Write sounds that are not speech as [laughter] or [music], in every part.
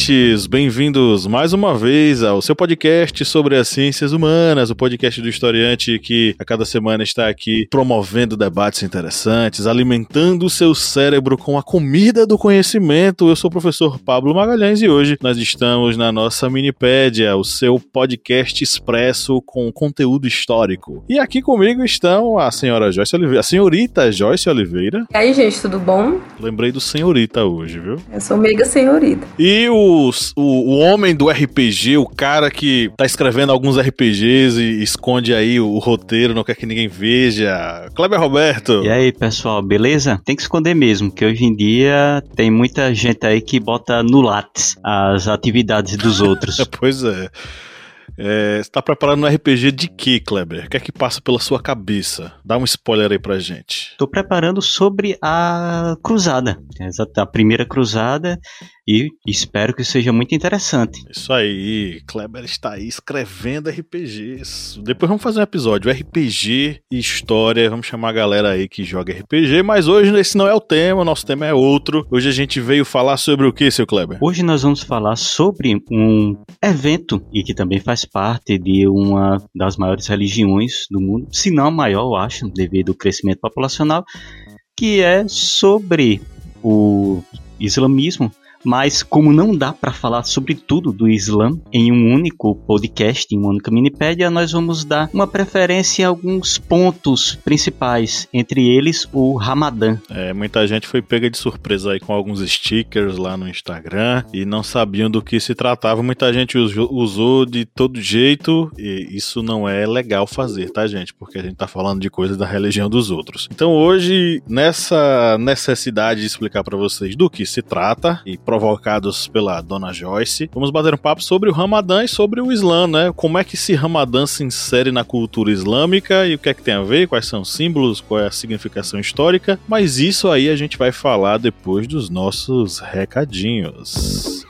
Ouvintes! Bem-vindos mais uma vez ao seu podcast sobre as ciências humanas, o podcast do historiante que a cada semana está aqui promovendo debates interessantes, alimentando o seu cérebro com a comida do conhecimento. Eu sou o professor Pablo Magalhães e hoje nós estamos na nossa Minipédia, o seu podcast expresso com conteúdo histórico. E aqui comigo estão a senhora Joyce Oliveira, a senhorita Joyce Oliveira. E aí, gente, tudo bom? Lembrei do senhorita hoje, viu? Eu sou mega senhorita. E os, o, o homem do RPG, o cara que tá escrevendo alguns RPGs e esconde aí o, o roteiro, não quer que ninguém veja. Kleber Roberto. E aí, pessoal, beleza? Tem que esconder mesmo, que hoje em dia tem muita gente aí que bota no látis as atividades dos outros. [laughs] pois é. É, você tá preparando um RPG de que, Kleber? O que é que passa pela sua cabeça? Dá um spoiler aí pra gente. Tô preparando sobre a cruzada, a primeira cruzada e espero que seja muito interessante. Isso aí, Kleber está aí escrevendo RPGs. Depois vamos fazer um episódio, RPG e história, vamos chamar a galera aí que joga RPG, mas hoje esse não é o tema, nosso tema é outro. Hoje a gente veio falar sobre o que, seu Kleber? Hoje nós vamos falar sobre um evento e que também faz parte de uma das maiores religiões do mundo, se não a maior, eu acho, devido ao crescimento populacional, que é sobre o islamismo mas como não dá para falar sobre tudo do Islã em um único podcast, em uma única minipédia, nós vamos dar uma preferência a alguns pontos principais, entre eles o Ramadã. É, muita gente foi pega de surpresa aí com alguns stickers lá no Instagram e não sabiam do que se tratava. Muita gente usou de todo jeito e isso não é legal fazer, tá, gente? Porque a gente tá falando de coisas da religião dos outros. Então hoje, nessa necessidade de explicar para vocês do que se trata e provocados pela dona Joyce. Vamos bater um papo sobre o Ramadã e sobre o Islã, né? Como é que esse Ramadã se insere na cultura islâmica e o que é que tem a ver, quais são os símbolos, qual é a significação histórica. Mas isso aí a gente vai falar depois dos nossos recadinhos.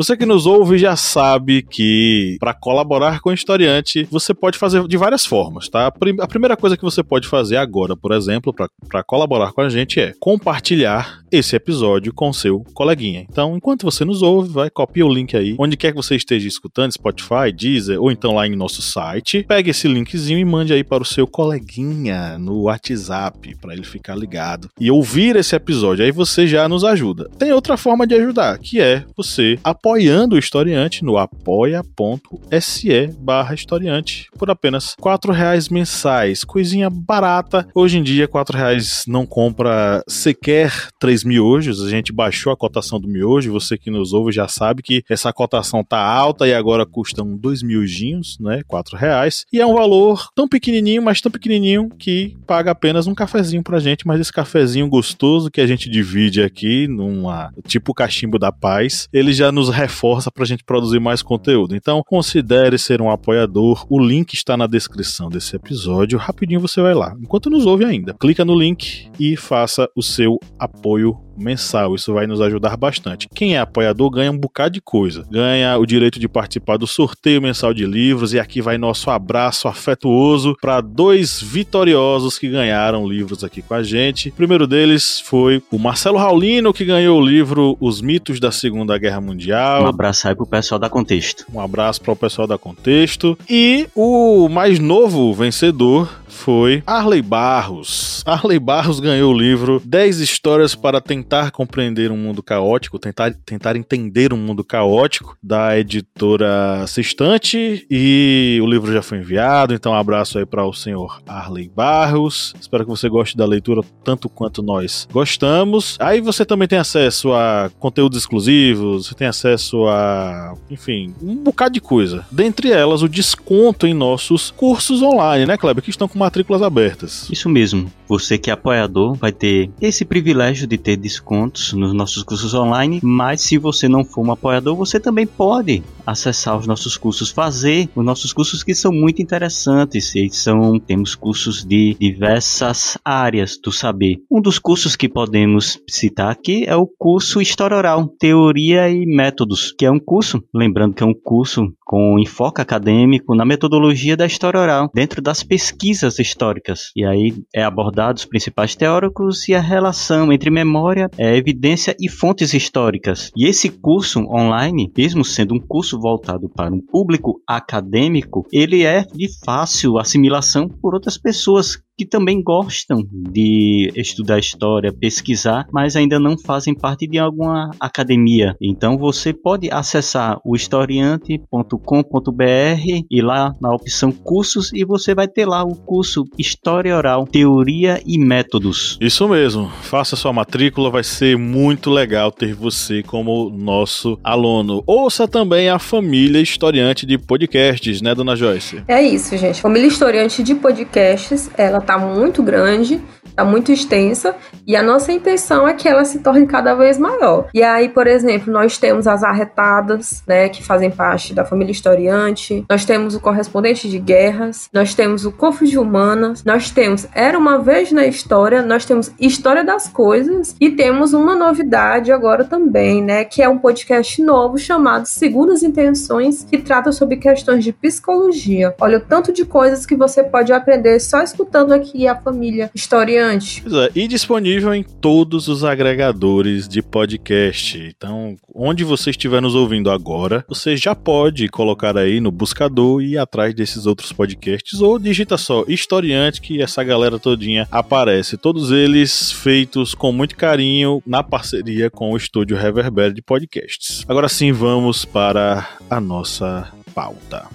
Você que nos ouve já sabe que para colaborar com o historiante você pode fazer de várias formas, tá? A primeira coisa que você pode fazer agora, por exemplo, para colaborar com a gente é compartilhar esse episódio com seu coleguinha. Então, enquanto você nos ouve, vai copia o link aí, onde quer que você esteja escutando, Spotify, Deezer ou então lá em nosso site. Pegue esse linkzinho e mande aí para o seu coleguinha no WhatsApp para ele ficar ligado e ouvir esse episódio. Aí você já nos ajuda. Tem outra forma de ajudar, que é você apoiando o historiante no apoia.se barra historiante por apenas quatro reais mensais. Coisinha barata. Hoje em dia, quatro reais não compra sequer três miojos. A gente baixou a cotação do miojo. Você que nos ouve já sabe que essa cotação tá alta e agora custam dois miojinhos, né? Quatro reais. E é um valor tão pequenininho, mas tão pequenininho que paga apenas um cafezinho pra gente. Mas esse cafezinho gostoso que a gente divide aqui numa tipo cachimbo da paz, ele já nos reforça para a gente produzir mais conteúdo. Então, considere ser um apoiador. O link está na descrição desse episódio. Rapidinho você vai lá. Enquanto nos ouve ainda, clica no link e faça o seu apoio mensal. Isso vai nos ajudar bastante. Quem é apoiador ganha um bocado de coisa. Ganha o direito de participar do sorteio mensal de livros. E aqui vai nosso abraço afetuoso para dois vitoriosos que ganharam livros aqui com a gente. O primeiro deles foi o Marcelo Raulino, que ganhou o livro Os Mitos da Segunda Guerra Mundial. Um abraço aí pro pessoal da Contexto. Um abraço para o pessoal da Contexto. E o mais novo vencedor foi Arley Barros. Arley Barros ganhou o livro 10 histórias para tentar compreender um mundo caótico, tentar, tentar entender um mundo caótico, da editora Sextante, e o livro já foi enviado, então um abraço aí para o senhor Arley Barros. Espero que você goste da leitura tanto quanto nós gostamos. Aí você também tem acesso a conteúdos exclusivos, você tem acesso a, enfim, um bocado de coisa. Dentre elas, o desconto em nossos cursos online, né, Kleber? Que estão com matrículas abertas. Isso mesmo. Você que é apoiador vai ter esse privilégio de ter descontos nos nossos cursos online, mas se você não for um apoiador, você também pode acessar os nossos cursos, fazer os nossos cursos que são muito interessantes. E são temos cursos de diversas áreas do saber. Um dos cursos que podemos citar aqui é o curso História Oral, Teoria e Métodos, que é um curso, lembrando que é um curso com enfoque acadêmico na metodologia da história oral, dentro das pesquisas históricas. E aí é abordado os principais teóricos e a relação entre memória, é, evidência e fontes históricas. E esse curso online, mesmo sendo um curso voltado para um público acadêmico, ele é de fácil assimilação por outras pessoas que também gostam de estudar história, pesquisar, mas ainda não fazem parte de alguma academia. Então você pode acessar o historiante.com.br e lá na opção cursos e você vai ter lá o curso História Oral, Teoria e Métodos. Isso mesmo. Faça sua matrícula, vai ser muito legal ter você como nosso aluno. Ouça também a família historiante de podcasts, né, dona Joyce? É isso, gente. Família historiante de podcasts, ela está muito grande, está muito extensa, e a nossa intenção é que ela se torne cada vez maior. E aí, por exemplo, nós temos as arretadas, né, que fazem parte da família historiante, nós temos o correspondente de guerras, nós temos o Cofre de Humanas, nós temos Era uma vez na história, nós temos História das Coisas e temos uma novidade agora também, né, que é um podcast novo chamado Segundas Intenções, que trata sobre questões de psicologia. Olha o tanto de coisas que você pode aprender só escutando aqui a família historiante. É, e disponível em todos os agregadores de podcast. Então, onde você estiver nos ouvindo agora, você já pode colocar aí no buscador e ir atrás desses outros podcasts ou digita só historiante que essa galera todinha aparece. Todos eles feitos com muito carinho na parceria com o estúdio Reverber de podcasts. Agora sim, vamos para a nossa pauta.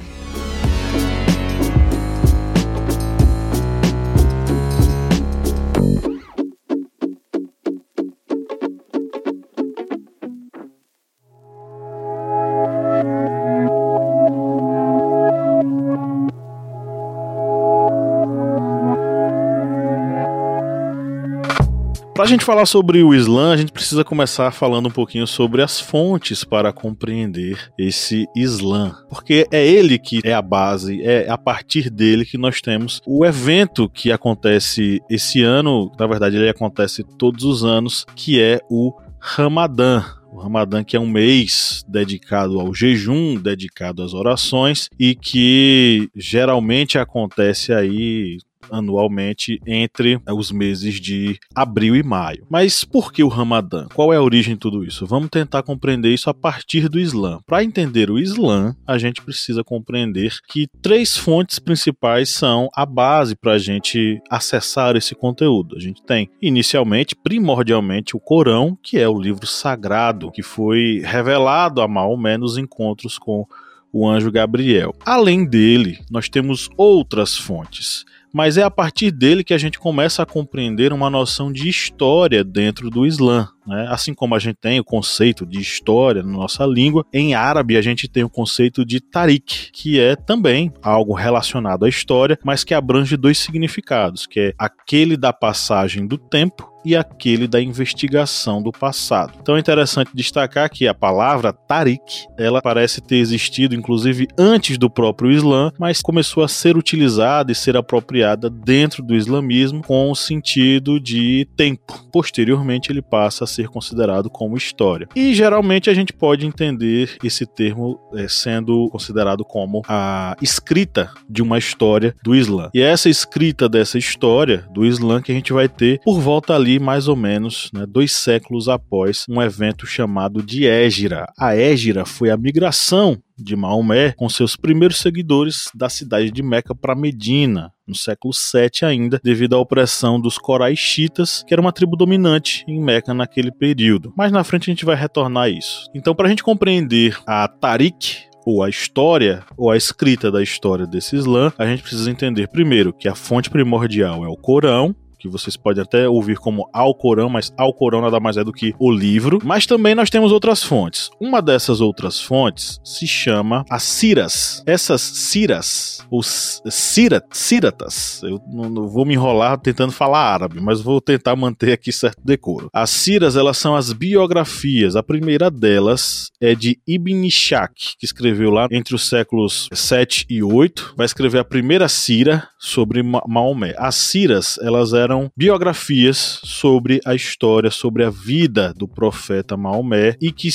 Para a gente falar sobre o Islã, a gente precisa começar falando um pouquinho sobre as fontes para compreender esse Islã, porque é ele que é a base, é a partir dele que nós temos o evento que acontece esse ano, na verdade ele acontece todos os anos, que é o Ramadã, o Ramadã, que é um mês dedicado ao jejum, dedicado às orações e que geralmente acontece aí anualmente entre né, os meses de abril e maio. Mas por que o Ramadã? Qual é a origem de tudo isso? Vamos tentar compreender isso a partir do Islã. Para entender o Islã, a gente precisa compreender que três fontes principais são a base para a gente acessar esse conteúdo. A gente tem, inicialmente, primordialmente, o Corão, que é o livro sagrado que foi revelado a Maomé nos encontros com o anjo Gabriel. Além dele, nós temos outras fontes mas é a partir dele que a gente começa a compreender uma noção de história dentro do Islã. Né? Assim como a gente tem o conceito de história na nossa língua, em árabe a gente tem o conceito de tarik, que é também algo relacionado à história, mas que abrange dois significados, que é aquele da passagem do tempo e aquele da investigação do passado. Então é interessante destacar que a palavra Tariq, ela parece ter existido inclusive antes do próprio Islã, mas começou a ser utilizada e ser apropriada dentro do islamismo com o sentido de tempo. Posteriormente ele passa a ser considerado como história. E geralmente a gente pode entender esse termo é, sendo considerado como a escrita de uma história do Islã. E é essa escrita dessa história do Islã que a gente vai ter por volta ali mais ou menos né, dois séculos após um evento chamado de Égira. A Égira foi a migração de Maomé com seus primeiros seguidores da cidade de Meca para Medina, no século 7 ainda, devido à opressão dos Coraixitas, que era uma tribo dominante em Meca naquele período. Mais na frente a gente vai retornar a isso. Então, para a gente compreender a Tariq, ou a história, ou a escrita da história desse Islã, a gente precisa entender primeiro que a fonte primordial é o Corão, que vocês podem até ouvir como Alcorão, mas Alcorão nada mais é do que o livro. Mas também nós temos outras fontes. Uma dessas outras fontes se chama as Ciras. Essas Ciras, os Cirat, Ciratas, eu não, não vou me enrolar tentando falar árabe, mas vou tentar manter aqui certo decoro. As Ciras, elas são as biografias. A primeira delas é de Ibn Ishaq, que escreveu lá entre os séculos 7 e 8. Vai escrever a primeira Cira sobre Maomé. As Ciras, elas eram biografias sobre a história, sobre a vida do profeta Maomé e que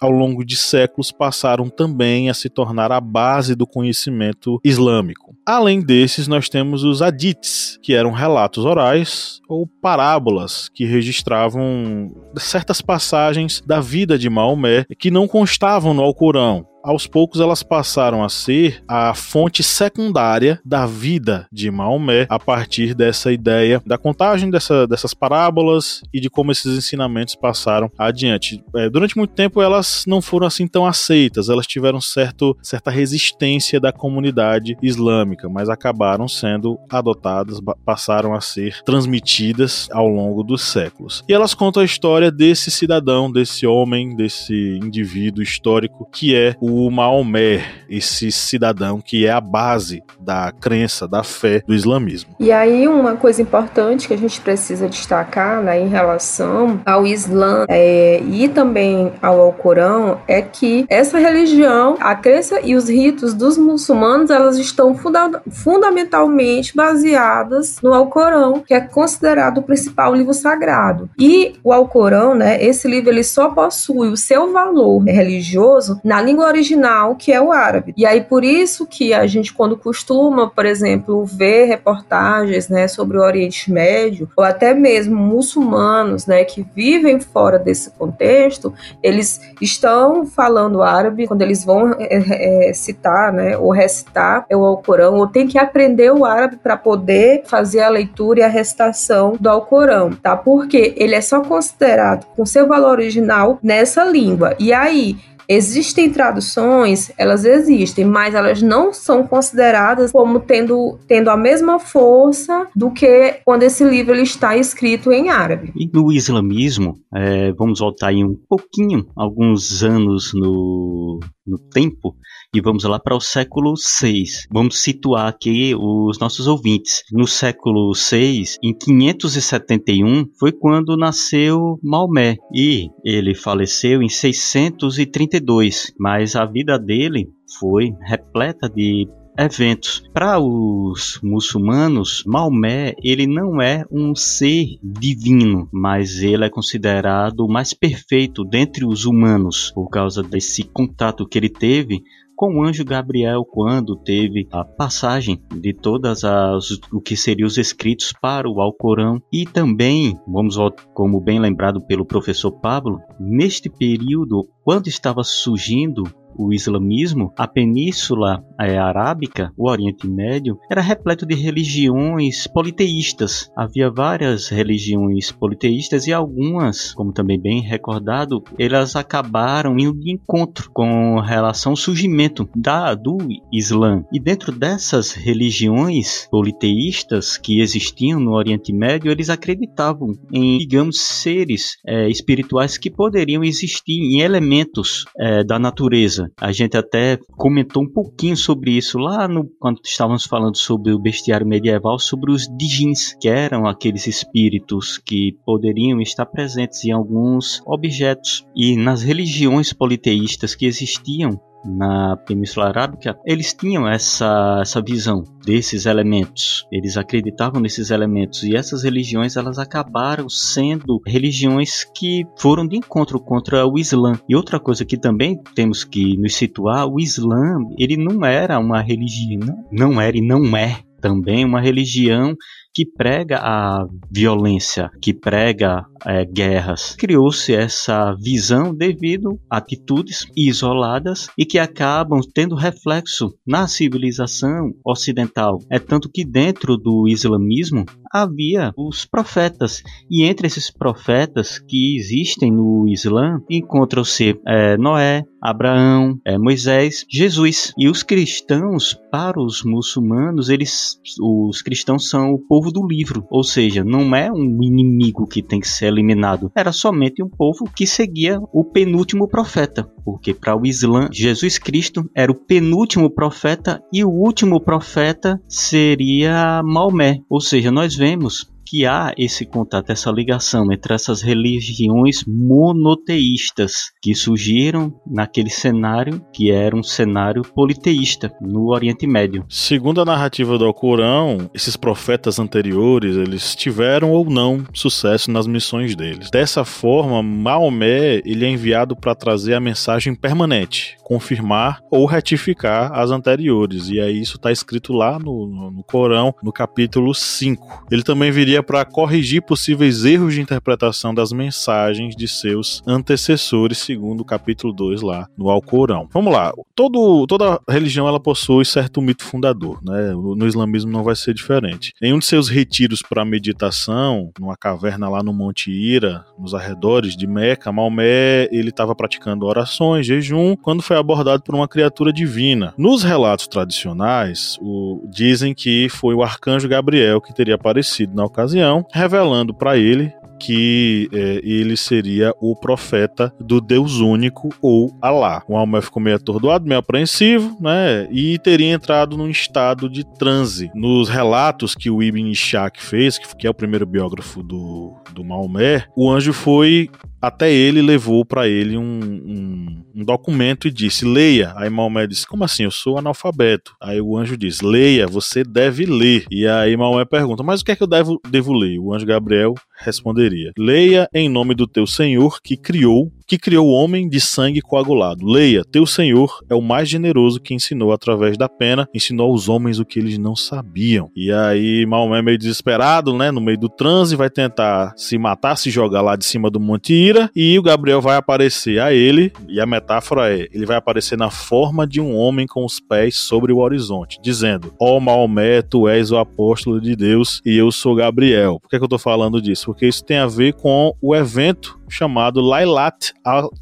ao longo de séculos passaram também a se tornar a base do conhecimento islâmico. Além desses, nós temos os hadiths, que eram relatos orais ou parábolas que registravam certas passagens da vida de Maomé que não constavam no Alcorão aos poucos elas passaram a ser a fonte secundária da vida de Maomé a partir dessa ideia da contagem dessa, dessas parábolas e de como esses ensinamentos passaram adiante. É, durante muito tempo elas não foram assim tão aceitas, elas tiveram certo, certa resistência da comunidade islâmica, mas acabaram sendo adotadas, passaram a ser transmitidas ao longo dos séculos. E elas contam a história desse cidadão, desse homem, desse indivíduo histórico que é o o Maomé, esse cidadão que é a base da crença, da fé do islamismo. E aí uma coisa importante que a gente precisa destacar né, em relação ao Islã é, e também ao Alcorão é que essa religião, a crença e os ritos dos muçulmanos, elas estão funda fundamentalmente baseadas no Alcorão, que é considerado o principal livro sagrado. E o Alcorão, né, esse livro ele só possui o seu valor religioso na língua original, que é o árabe. E aí por isso que a gente quando costuma, por exemplo, ver reportagens, né, sobre o Oriente Médio, ou até mesmo muçulmanos, né, que vivem fora desse contexto, eles estão falando árabe quando eles vão é, é, citar, né, ou recitar o Alcorão, ou tem que aprender o árabe para poder fazer a leitura e a recitação do Alcorão, tá? Porque ele é só considerado com seu valor original nessa língua. E aí, Existem traduções, elas existem, mas elas não são consideradas como tendo, tendo a mesma força do que quando esse livro ele está escrito em árabe. E no islamismo, é, vamos voltar aí um pouquinho, alguns anos no, no tempo, e vamos lá para o século VI. Vamos situar aqui os nossos ouvintes. No século VI, em 571, foi quando nasceu Maomé e ele faleceu em 632, mas a vida dele foi repleta de eventos. Para os muçulmanos, Maomé ele não é um ser divino, mas ele é considerado o mais perfeito dentre os humanos por causa desse contato que ele teve com o anjo Gabriel quando teve a passagem de todas as o que seriam os escritos para o Alcorão e também, vamos como bem lembrado pelo professor Pablo, neste período quando estava surgindo o islamismo, a península é, arábica, o Oriente Médio, era repleto de religiões politeístas. Havia várias religiões politeístas e algumas, como também bem recordado, elas acabaram indo de encontro com relação ao surgimento da, do Islã. E dentro dessas religiões politeístas que existiam no Oriente Médio, eles acreditavam em, digamos, seres é, espirituais que poderiam existir em elementos é, da natureza. A gente até comentou um pouquinho sobre isso lá no, quando estávamos falando sobre o bestiário medieval, sobre os Dijins, que eram aqueles espíritos que poderiam estar presentes em alguns objetos. E nas religiões politeístas que existiam na Península Arábica, eles tinham essa, essa visão desses elementos. Eles acreditavam nesses elementos e essas religiões elas acabaram sendo religiões que foram de encontro contra o Islã. E outra coisa que também temos que nos situar, o Islã, ele não era uma religião, não era e não é também uma religião que prega a violência, que prega é, guerras. Criou-se essa visão devido a atitudes isoladas e que acabam tendo reflexo na civilização ocidental. É tanto que dentro do islamismo havia os profetas. E entre esses profetas que existem no Islã encontram-se é, Noé, Abraão, é, Moisés, Jesus. E os cristãos, para os muçulmanos, eles, os cristãos são o povo povo do livro, ou seja, não é um inimigo que tem que ser eliminado, era somente um povo que seguia o penúltimo profeta, porque para o Islã, Jesus Cristo era o penúltimo profeta e o último profeta seria Maomé, ou seja, nós vemos que há esse contato, essa ligação entre essas religiões monoteístas que surgiram naquele cenário que era um cenário politeísta no Oriente Médio. Segundo a narrativa do Alcorão, esses profetas anteriores, eles tiveram ou não sucesso nas missões deles. Dessa forma, Maomé, ele é enviado para trazer a mensagem permanente, confirmar ou retificar as anteriores. E aí isso está escrito lá no, no, no Corão, no capítulo 5. Ele também viria para corrigir possíveis erros de interpretação das mensagens de seus antecessores, segundo o capítulo 2 lá no Alcorão. Vamos lá, Todo, toda religião ela possui certo mito fundador, né? No islamismo não vai ser diferente. Em um de seus retiros para meditação, numa caverna lá no Monte Ira, nos arredores de Meca, Maomé ele estava praticando orações, jejum, quando foi abordado por uma criatura divina. Nos relatos tradicionais, o, dizem que foi o arcanjo Gabriel que teria aparecido na ocasião ocasião, revelando para ele que é, ele seria o profeta do Deus único ou Alá. O Almé ficou meio atordoado, meio apreensivo, né? E teria entrado num estado de transe. Nos relatos que o Ibn Ishaq fez, que é o primeiro biógrafo do, do Maomé, o anjo foi até ele levou para ele um, um, um, documento e disse: Leia. Aí Maomé disse: Como assim? Eu sou analfabeto. Aí o anjo diz: Leia, você deve ler. E aí Maomé pergunta: Mas o que é que eu devo, devo ler? O anjo Gabriel responderia: Leia em nome do teu Senhor que criou que criou o homem de sangue coagulado. Leia, teu Senhor é o mais generoso que ensinou através da pena, ensinou aos homens o que eles não sabiam. E aí Maomé meio desesperado, né, no meio do transe, vai tentar se matar, se jogar lá de cima do Monte Ira, e o Gabriel vai aparecer a ele, e a metáfora é, ele vai aparecer na forma de um homem com os pés sobre o horizonte, dizendo: Ó oh, Maomé, tu és o apóstolo de Deus e eu sou Gabriel. Por que, é que eu tô falando disso? Porque isso tem a ver com o evento chamado Lailat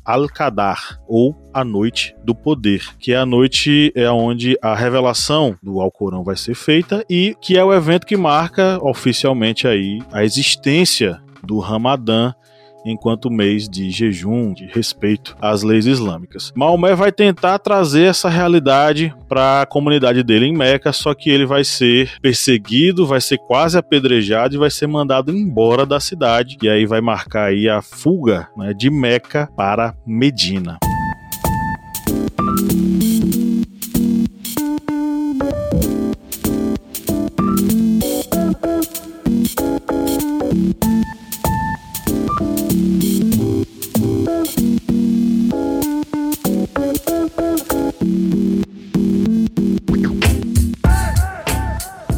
al-Qadar, ou a Noite do Poder, que é a noite é onde a revelação do Alcorão vai ser feita e que é o evento que marca oficialmente aí a existência do Ramadã enquanto mês de jejum, de respeito às leis islâmicas. Maomé vai tentar trazer essa realidade para a comunidade dele em Meca, só que ele vai ser perseguido, vai ser quase apedrejado e vai ser mandado embora da cidade. E aí vai marcar aí a fuga né, de Meca para Medina.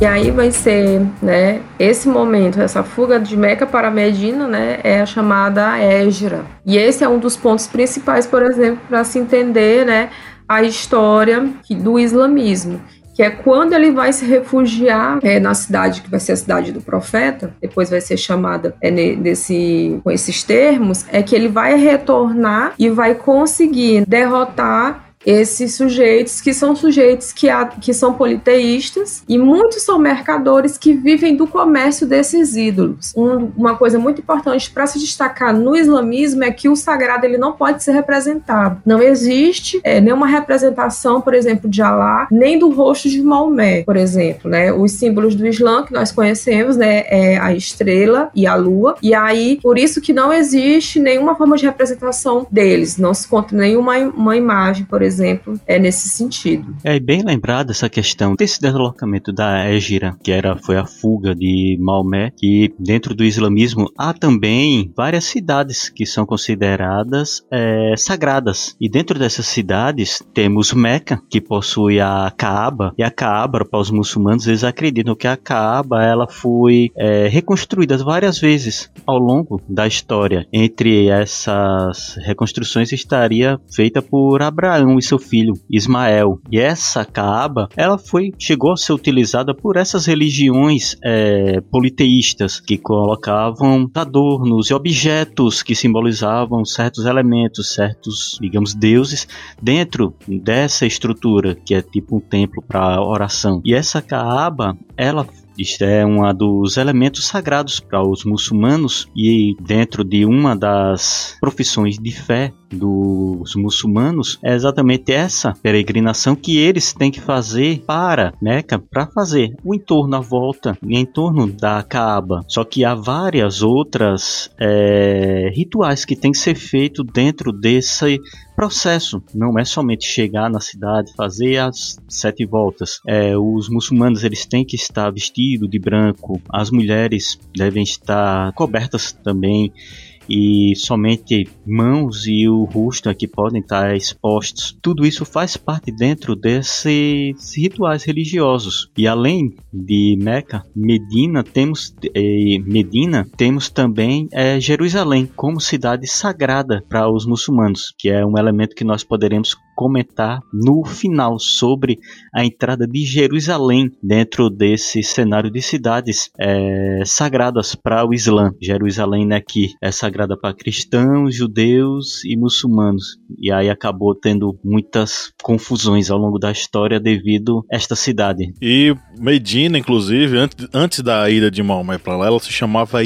E aí vai ser, né, esse momento, essa fuga de Meca para Medina, né, é a chamada Égira. E esse é um dos pontos principais, por exemplo, para se entender, né, a história do islamismo que é quando ele vai se refugiar é, na cidade que vai ser a cidade do profeta, depois vai ser chamada é, nesse, com esses termos, é que ele vai retornar e vai conseguir derrotar esses sujeitos que são sujeitos que, há, que são politeístas e muitos são mercadores que vivem do comércio desses ídolos. Um, uma coisa muito importante para se destacar no islamismo é que o sagrado ele não pode ser representado. Não existe é, nenhuma representação, por exemplo, de Alá, nem do rosto de Maomé, por exemplo. Né? Os símbolos do Islã que nós conhecemos né, é a estrela e a lua. E aí, por isso que não existe nenhuma forma de representação deles. Não se encontra nenhuma uma imagem, por exemplo exemplo, é nesse sentido. É bem lembrada essa questão desse deslocamento da Égira, que era foi a fuga de Maomé, que dentro do islamismo há também várias cidades que são consideradas é, sagradas. E dentro dessas cidades temos Meca, que possui a Kaaba, e a Kaaba, para os muçulmanos, eles acreditam que a Kaaba ela foi é, reconstruída várias vezes ao longo da história. Entre essas reconstruções estaria feita por Abraão e seu filho Ismael. E essa Kaaba, ela foi chegou a ser utilizada por essas religiões é, politeístas que colocavam adornos e objetos que simbolizavam certos elementos, certos, digamos, deuses dentro dessa estrutura que é tipo um templo para oração. E essa Kaaba, ela Isto é um dos elementos sagrados para os muçulmanos e dentro de uma das profissões de fé dos muçulmanos é exatamente essa peregrinação que eles têm que fazer para Meca para fazer o entorno à volta em torno da Kaaba. Só que há várias outras é, rituais que têm que ser feitos dentro desse processo. Não é somente chegar na cidade, fazer as sete voltas. É, os muçulmanos eles têm que estar vestidos de branco. As mulheres devem estar cobertas também e somente mãos e o rosto aqui podem estar expostos. Tudo isso faz parte dentro desses rituais religiosos. E além de Meca, Medina temos eh, Medina temos também eh, Jerusalém como cidade sagrada para os muçulmanos, que é um elemento que nós poderemos comentar no final sobre a entrada de Jerusalém dentro desse cenário de cidades é, sagradas para o Islã. Jerusalém né, que é sagrada para cristãos, judeus e muçulmanos. E aí acabou tendo muitas confusões ao longo da história devido a esta cidade. E Medina, inclusive, antes, antes da ida de Maomé para lá, ela se chamava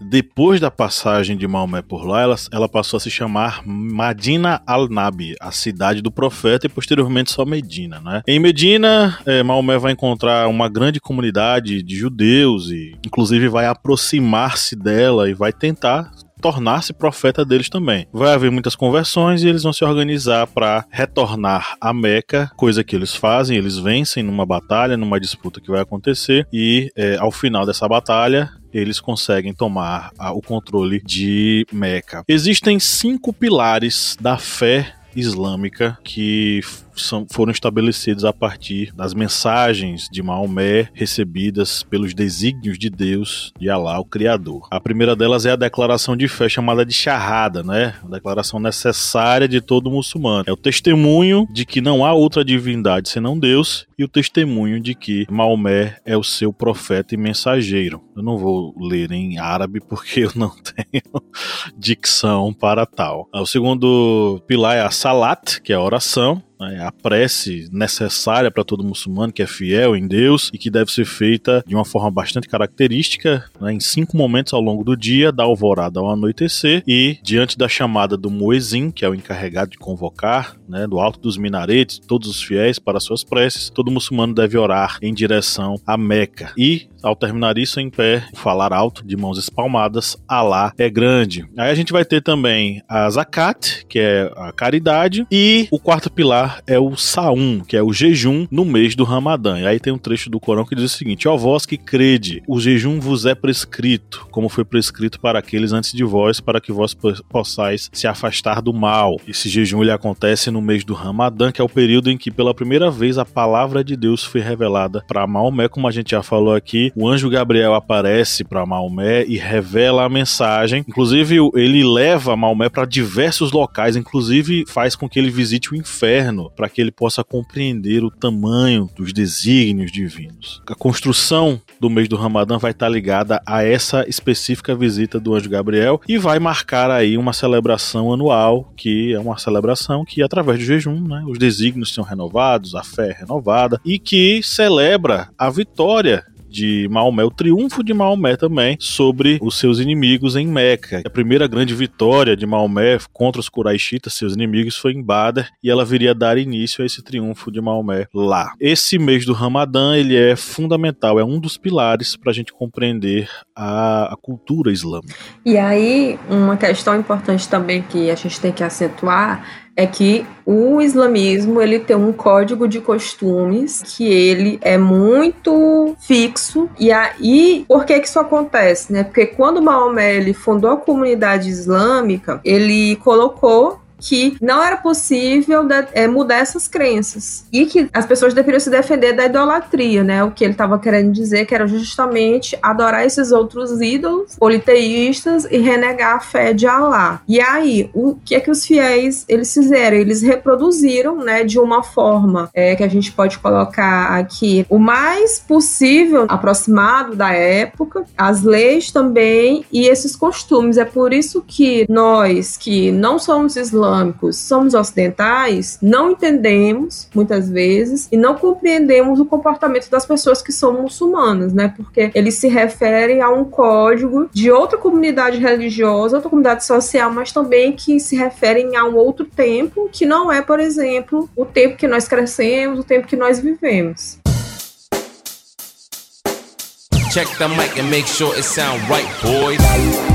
Depois da passagem de Maomé por lá, ela, ela passou a se chamar Madina al-Nabi, a cidade do profeta, e posteriormente só Medina. Né? Em Medina, é, Maomé vai encontrar uma grande comunidade de judeus e, inclusive, vai aproximar-se dela e vai tentar tornar-se profeta deles também. Vai haver muitas conversões e eles vão se organizar para retornar a Meca, coisa que eles fazem, eles vencem numa batalha, numa disputa que vai acontecer e é, ao final dessa batalha eles conseguem tomar a, o controle de Meca. Existem cinco pilares da fé islâmica que são, foram estabelecidos a partir das mensagens de Maomé recebidas pelos desígnios de Deus, de Alá, o Criador. A primeira delas é a declaração de fé chamada de Shahada, né? A declaração necessária de todo muçulmano. É o testemunho de que não há outra divindade senão Deus e o testemunho de que Maomé é o seu profeta e mensageiro. Eu não vou ler em árabe porque eu não [laughs] tenho dicção para tal. O segundo pilar é a Salat, que é a oração a prece necessária para todo muçulmano que é fiel em Deus e que deve ser feita de uma forma bastante característica, né, em cinco momentos ao longo do dia, da alvorada ao anoitecer e diante da chamada do muezin, que é o encarregado de convocar, né, do alto dos minaretes, todos os fiéis para suas preces, todo muçulmano deve orar em direção a Meca. E ao terminar isso em pé, falar alto, de mãos espalmadas, Alá é grande. Aí a gente vai ter também a Zakat, que é a caridade, e o quarto pilar é o Saum, que é o jejum no mês do Ramadã. E aí tem um trecho do Corão que diz o seguinte: Ó vós que crede, o jejum vos é prescrito, como foi prescrito para aqueles antes de vós, para que vós possais se afastar do mal. Esse jejum ele acontece no mês do Ramadã, que é o período em que pela primeira vez a palavra de Deus foi revelada para Maomé, como a gente já falou aqui, o anjo Gabriel aparece para Maomé e revela a mensagem. Inclusive, ele leva Maomé para diversos locais, inclusive faz com que ele visite o inferno para que ele possa compreender o tamanho dos desígnios divinos. A construção do mês do Ramadã vai estar ligada a essa específica visita do anjo Gabriel e vai marcar aí uma celebração anual, que é uma celebração que através do jejum, né, os desígnios são renovados, a fé é renovada e que celebra a vitória de Maomé, o triunfo de Maomé também sobre os seus inimigos em Meca. A primeira grande vitória de Maomé contra os Quraishitas, seus inimigos, foi em Badr e ela viria dar início a esse triunfo de Maomé lá. Esse mês do Ramadã ele é fundamental, é um dos pilares para a gente compreender a, a cultura islâmica. E aí, uma questão importante também que a gente tem que acentuar é que o islamismo ele tem um código de costumes que ele é muito fixo e aí por que que isso acontece, né? Porque quando Maomé ele fundou a comunidade islâmica, ele colocou que não era possível de, é, mudar essas crenças e que as pessoas deveriam se defender da idolatria, né? O que ele estava querendo dizer que era justamente adorar esses outros ídolos politeístas e renegar a fé de Alá. E aí, o que é que os fiéis eles fizeram? Eles reproduziram, né, de uma forma é, que a gente pode colocar aqui o mais possível aproximado da época, as leis também e esses costumes. É por isso que nós que não somos islâmicos islâmicos somos ocidentais, não entendemos muitas vezes e não compreendemos o comportamento das pessoas que são muçulmanas, né? Porque eles se referem a um código de outra comunidade religiosa, outra comunidade social, mas também que se referem a um outro tempo que não é, por exemplo, o tempo que nós crescemos, o tempo que nós vivemos. Check the mic and make sure it sound right, boys.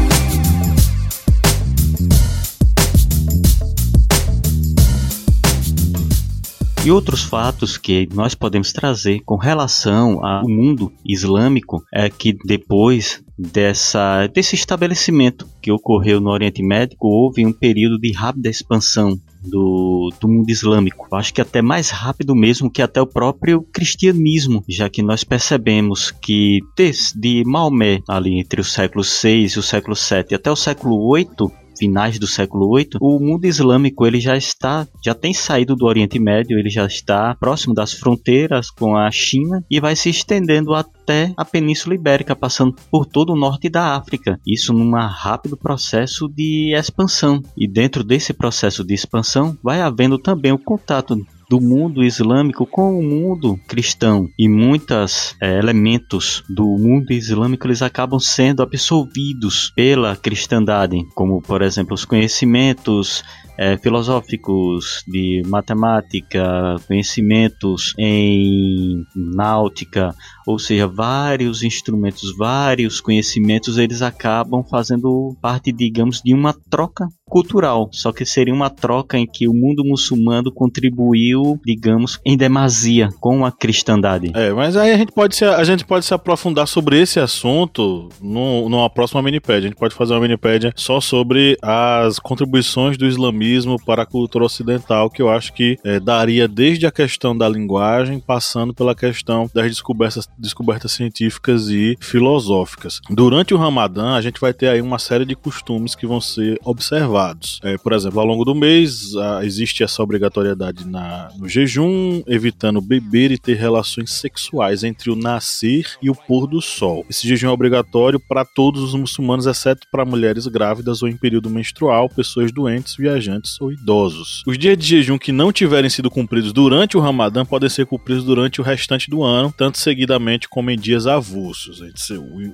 E outros fatos que nós podemos trazer com relação ao mundo islâmico é que depois dessa, desse estabelecimento que ocorreu no Oriente Médio, houve um período de rápida expansão do, do mundo islâmico. Acho que até mais rápido mesmo que até o próprio cristianismo, já que nós percebemos que desde Maomé, ali entre o século 6 e o século 7 até o século 8, finais do século 8, o mundo islâmico ele já está, já tem saído do Oriente Médio, ele já está próximo das fronteiras com a China e vai se estendendo até a Península Ibérica, passando por todo o norte da África. Isso num rápido processo de expansão. E dentro desse processo de expansão vai havendo também o contato do mundo islâmico com o mundo cristão. E muitos é, elementos do mundo islâmico eles acabam sendo absorvidos pela cristandade, como por exemplo os conhecimentos é, filosóficos, de matemática, conhecimentos em náutica, ou seja, vários instrumentos, vários conhecimentos, eles acabam fazendo parte, digamos, de uma troca cultural, só que seria uma troca em que o mundo muçulmano contribuiu, digamos, em demasia com a cristandade. É, mas aí a gente pode se, a gente pode se aprofundar sobre esse assunto no, numa próxima minipédia. A gente pode fazer uma minipédia só sobre as contribuições do islamismo para a cultura ocidental, que eu acho que é, daria desde a questão da linguagem, passando pela questão das descobertas descobertas científicas e filosóficas. Durante o Ramadã, a gente vai ter aí uma série de costumes que vão ser observados. É, por exemplo, ao longo do mês, a, existe essa obrigatoriedade na, no jejum, evitando beber e ter relações sexuais entre o nascer e o pôr do sol. Esse jejum é obrigatório para todos os muçulmanos, exceto para mulheres grávidas ou em período menstrual, pessoas doentes, viajantes ou idosos. Os dias de jejum que não tiverem sido cumpridos durante o Ramadã podem ser cumpridos durante o restante do ano, tanto seguidamente como em dias avulsos.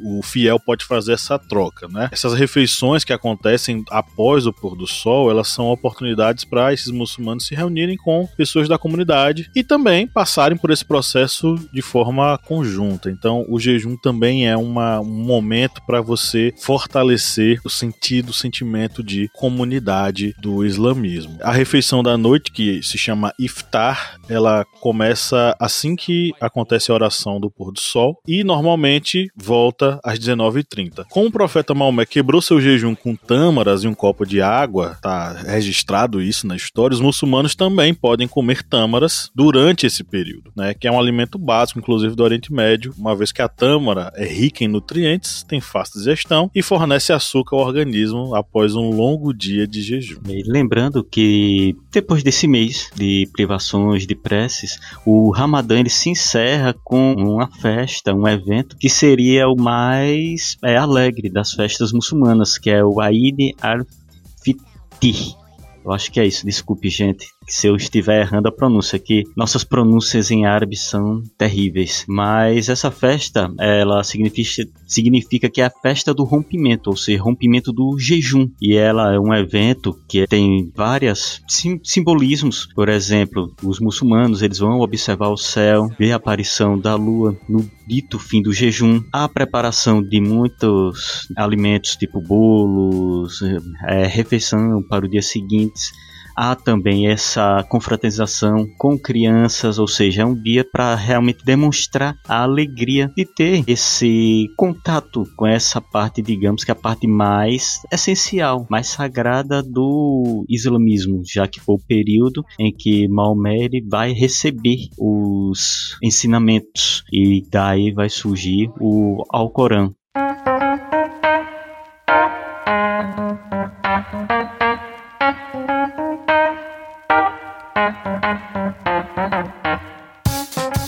O, fiel pode fazer essa troca, né? Essas refeições que acontecem após o pôr do sol, elas são oportunidades para esses muçulmanos se reunirem com pessoas da comunidade e também passarem por esse processo de forma conjunta. Então, o jejum também é uma, um momento para você fortalecer o sentido, o sentimento de comunidade do islamismo. A refeição da noite, que se chama iftar, ela começa assim que acontece a oração do pôr do sol e normalmente volta às 19h30. Como o profeta Maomé quebrou seu jejum com tâmaras e um copo de água, tá registrado isso na história, os muçulmanos também podem comer tâmaras durante esse período, né, que é um alimento básico, inclusive do Oriente Médio, uma vez que a tâmara é rica em nutrientes, tem fácil digestão e fornece açúcar ao organismo após um longo dia de jejum. E lembrando que depois desse mês de privações, de preces, o Ramadã ele se encerra com uma festa, um evento que seria o mais é, alegre das festas muçulmanas, que é o Eid Eu acho que é isso, desculpe, gente se eu estiver errando a pronúncia, que nossas pronúncias em árabe são terríveis. Mas essa festa, ela significa, significa que é a festa do rompimento, ou seja, rompimento do jejum. E ela é um evento que tem vários sim, simbolismos. Por exemplo, os muçulmanos eles vão observar o céu, ver a aparição da lua no dito fim do jejum, a preparação de muitos alimentos, tipo bolos, é, refeição para o dia seguinte há também essa confraternização com crianças, ou seja, é um dia para realmente demonstrar a alegria de ter esse contato com essa parte, digamos que a parte mais essencial, mais sagrada do islamismo, já que foi o período em que Maomé vai receber os ensinamentos e daí vai surgir o Alcorão.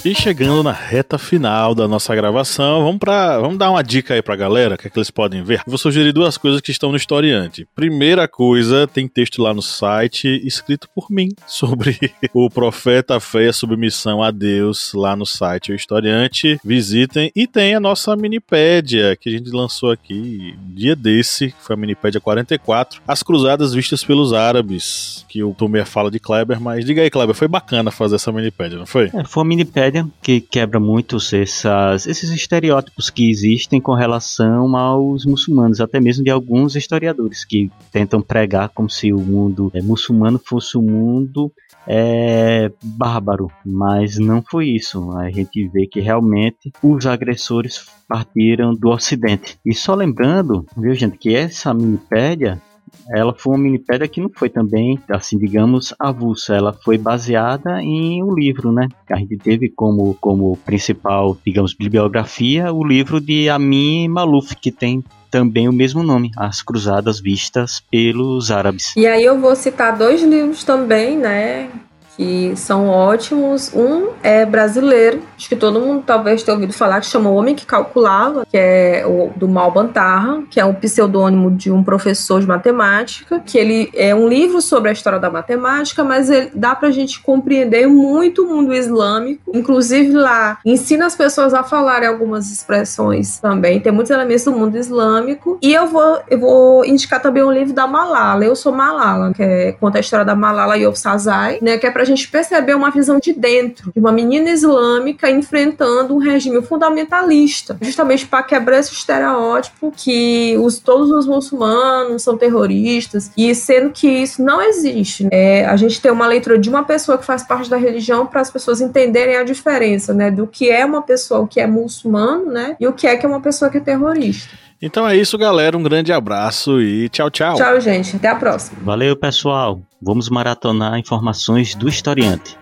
E chegando na reta final da nossa gravação, vamos para, vamos dar uma dica aí pra galera, o que, é que eles podem ver. Vou sugerir duas coisas que estão no historiante. Primeira coisa, tem texto lá no site escrito por mim [laughs] sobre o profeta, a fé e a submissão a Deus lá no site o historiante. Visitem e tem a nossa minipédia que a gente lançou aqui um dia desse, que foi a minipédia 44, As Cruzadas Vistas pelos Árabes, que o Tomer fala de Kleber, mas diga aí, Kleber, foi bacana fazer essa minipédia, não foi? É, foi uma minipédia que quebra muitos essas, esses estereótipos que existem com relação aos muçulmanos, até mesmo de alguns historiadores que tentam pregar como se o mundo é, muçulmano fosse um mundo é, bárbaro, mas não foi isso. A gente vê que realmente os agressores partiram do Ocidente. E só lembrando, viu gente, que essa minipédia ela foi uma minipédia que não foi também, assim, digamos, avulsa. Ela foi baseada em um livro, né? A gente teve como, como principal, digamos, bibliografia o livro de Amin Malouf, que tem também o mesmo nome, As Cruzadas Vistas pelos Árabes. E aí eu vou citar dois livros também, né? Que são ótimos. Um é brasileiro, acho que todo mundo talvez tenha ouvido falar, que chama O Homem que Calculava, que é o do Malbantarra, que é um pseudônimo de um professor de matemática, que ele é um livro sobre a história da matemática, mas ele dá pra gente compreender muito o mundo islâmico. Inclusive lá ensina as pessoas a falarem algumas expressões também. Tem muitos elementos do mundo islâmico. E eu vou, eu vou indicar também um livro da Malala. Eu sou Malala, que é, conta a história da Malala Yousafzai, né, que é pra gente perceber uma visão de dentro, de uma menina islâmica enfrentando um regime fundamentalista, justamente para quebrar esse estereótipo que os, todos os muçulmanos são terroristas, e sendo que isso não existe. É, a gente tem uma leitura de uma pessoa que faz parte da religião para as pessoas entenderem a diferença né, do que é uma pessoa que é muçulmano né, e o que é que é uma pessoa que é terrorista. Então é isso, galera. Um grande abraço e tchau, tchau. Tchau, gente. Até a próxima. Valeu, pessoal. Vamos maratonar informações do historiante.